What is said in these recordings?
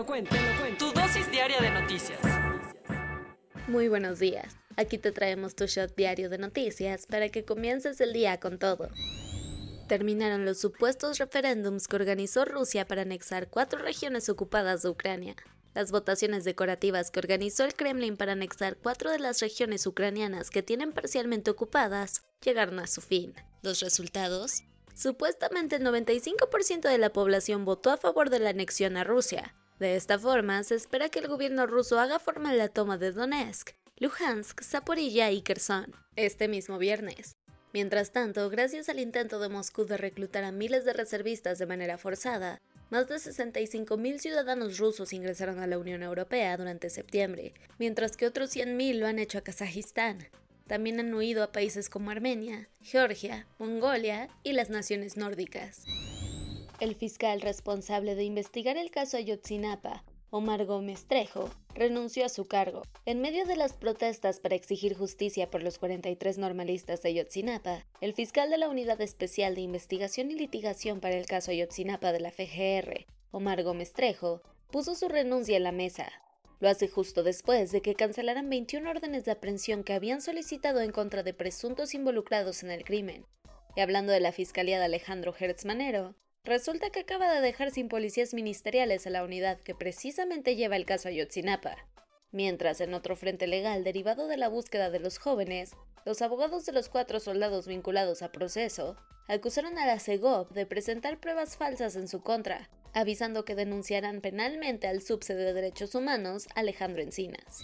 Te lo cuento, te lo cuento. Tu dosis diaria de noticias. Muy buenos días. Aquí te traemos tu shot diario de noticias para que comiences el día con todo. Terminaron los supuestos referéndums que organizó Rusia para anexar cuatro regiones ocupadas de Ucrania. Las votaciones decorativas que organizó el Kremlin para anexar cuatro de las regiones ucranianas que tienen parcialmente ocupadas llegaron a su fin. Los resultados Supuestamente el 95% de la población votó a favor de la anexión a Rusia. De esta forma, se espera que el gobierno ruso haga formal la toma de Donetsk, Luhansk, Zaporilla y Kherson este mismo viernes. Mientras tanto, gracias al intento de Moscú de reclutar a miles de reservistas de manera forzada, más de 65.000 ciudadanos rusos ingresaron a la Unión Europea durante septiembre, mientras que otros 100.000 lo han hecho a Kazajistán. También han huido a países como Armenia, Georgia, Mongolia y las naciones nórdicas. El fiscal responsable de investigar el caso Ayotzinapa, Omar Gómez Trejo, renunció a su cargo. En medio de las protestas para exigir justicia por los 43 normalistas de Ayotzinapa, el fiscal de la Unidad Especial de Investigación y Litigación para el caso Ayotzinapa de la FGR, Omar Gómez Trejo, puso su renuncia en la mesa. Lo hace justo después de que cancelaran 21 órdenes de aprehensión que habían solicitado en contra de presuntos involucrados en el crimen. Y hablando de la Fiscalía de Alejandro Hertz Manero, Resulta que acaba de dejar sin policías ministeriales a la unidad que precisamente lleva el caso Ayotzinapa. Mientras en otro frente legal derivado de la búsqueda de los jóvenes, los abogados de los cuatro soldados vinculados a proceso acusaron a la CEGOP de presentar pruebas falsas en su contra, avisando que denunciarán penalmente al subsede de Derechos Humanos, Alejandro Encinas.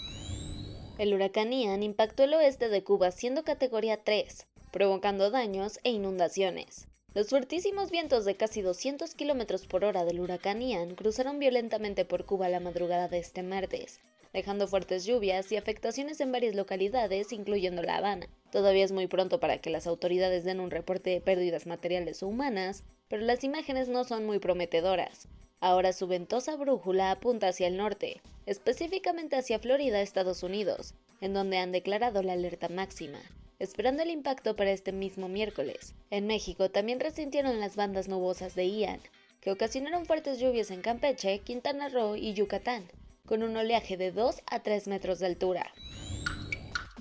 El huracán Ian impactó el oeste de Cuba siendo categoría 3, provocando daños e inundaciones. Los fuertísimos vientos de casi 200 km por hora del huracán Ian cruzaron violentamente por Cuba la madrugada de este martes, dejando fuertes lluvias y afectaciones en varias localidades, incluyendo La Habana. Todavía es muy pronto para que las autoridades den un reporte de pérdidas materiales o humanas, pero las imágenes no son muy prometedoras. Ahora su ventosa brújula apunta hacia el norte, específicamente hacia Florida, Estados Unidos, en donde han declarado la alerta máxima esperando el impacto para este mismo miércoles. En México también resintieron las bandas nubosas de Ian, que ocasionaron fuertes lluvias en Campeche, Quintana Roo y Yucatán, con un oleaje de 2 a 3 metros de altura.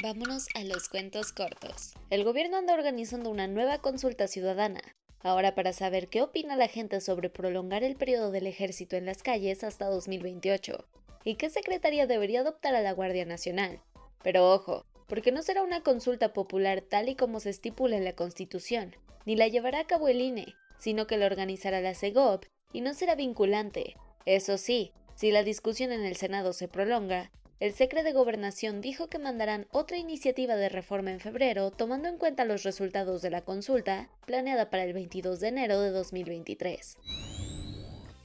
Vámonos a los cuentos cortos. El gobierno anda organizando una nueva consulta ciudadana, ahora para saber qué opina la gente sobre prolongar el periodo del ejército en las calles hasta 2028, y qué secretaría debería adoptar a la Guardia Nacional. Pero ojo, porque no será una consulta popular tal y como se estipula en la Constitución, ni la llevará a cabo el INE, sino que la organizará la CEGOP y no será vinculante. Eso sí, si la discusión en el Senado se prolonga, el secre de Gobernación dijo que mandarán otra iniciativa de reforma en febrero tomando en cuenta los resultados de la consulta planeada para el 22 de enero de 2023.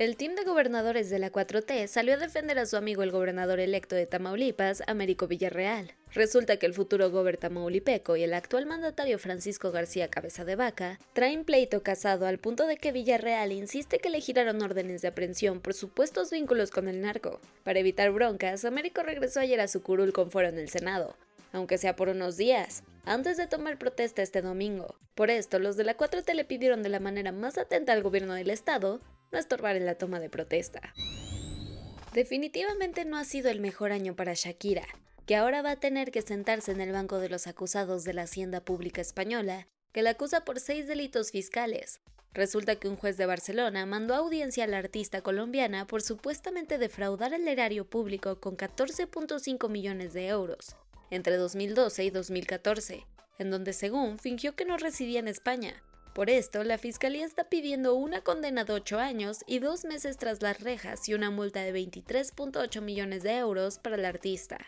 El team de gobernadores de la 4T salió a defender a su amigo el gobernador electo de Tamaulipas, Américo Villarreal. Resulta que el futuro gobernador tamaulipeco y el actual mandatario Francisco García Cabeza de Vaca traen pleito casado al punto de que Villarreal insiste que le giraron órdenes de aprehensión por supuestos vínculos con el narco. Para evitar broncas, Américo regresó ayer a su curul con fuero en el Senado, aunque sea por unos días, antes de tomar protesta este domingo. Por esto, los de la 4T le pidieron de la manera más atenta al gobierno del estado no estorbar en la toma de protesta. Definitivamente no ha sido el mejor año para Shakira, que ahora va a tener que sentarse en el banco de los acusados de la Hacienda Pública Española, que la acusa por seis delitos fiscales. Resulta que un juez de Barcelona mandó audiencia a la artista colombiana por supuestamente defraudar el erario público con 14.5 millones de euros entre 2012 y 2014, en donde según fingió que no residía en España. Por esto, la fiscalía está pidiendo una condena de 8 años y dos meses tras las rejas y una multa de 23.8 millones de euros para el artista.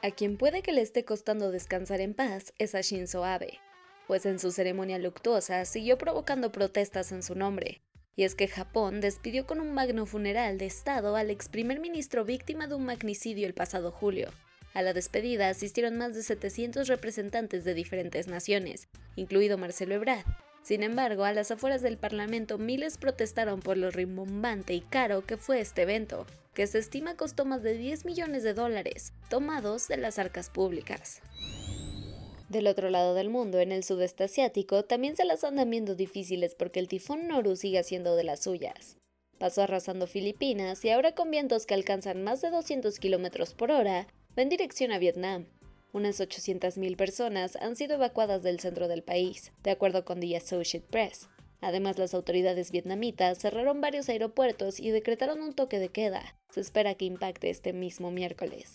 A quien puede que le esté costando descansar en paz es a Shinzo Abe, pues en su ceremonia luctuosa siguió provocando protestas en su nombre. Y es que Japón despidió con un magno funeral de Estado al ex primer ministro víctima de un magnicidio el pasado julio. A la despedida asistieron más de 700 representantes de diferentes naciones, incluido Marcelo Ebrard. Sin embargo, a las afueras del Parlamento miles protestaron por lo rimbombante y caro que fue este evento, que se estima costó más de 10 millones de dólares, tomados de las arcas públicas. Del otro lado del mundo, en el sudeste asiático, también se las andan viendo difíciles porque el tifón Noru sigue haciendo de las suyas. Pasó arrasando Filipinas y ahora con vientos que alcanzan más de 200 km por hora, va en dirección a Vietnam. Unas 800.000 personas han sido evacuadas del centro del país, de acuerdo con The Associated Press. Además, las autoridades vietnamitas cerraron varios aeropuertos y decretaron un toque de queda. Se espera que impacte este mismo miércoles.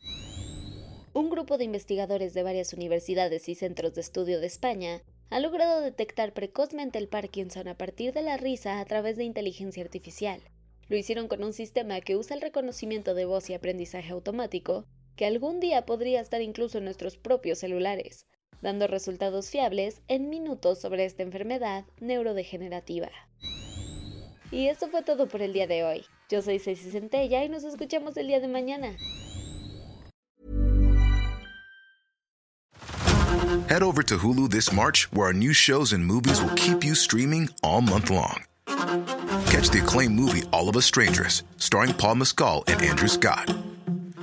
Un grupo de investigadores de varias universidades y centros de estudio de España ha logrado detectar precozmente el Parkinson a partir de la risa a través de inteligencia artificial. Lo hicieron con un sistema que usa el reconocimiento de voz y aprendizaje automático, que algún día podría estar incluso en nuestros propios celulares, dando resultados fiables en minutos sobre esta enfermedad neurodegenerativa. Y esto fue todo por el día de hoy. Yo soy Ceci Centella y nos escuchamos el día de mañana. Head over to Hulu this March, where our new shows and movies will keep you streaming all month long. Catch the acclaimed movie All of Us Strangers, starring Paul Mescal and Andrew Scott.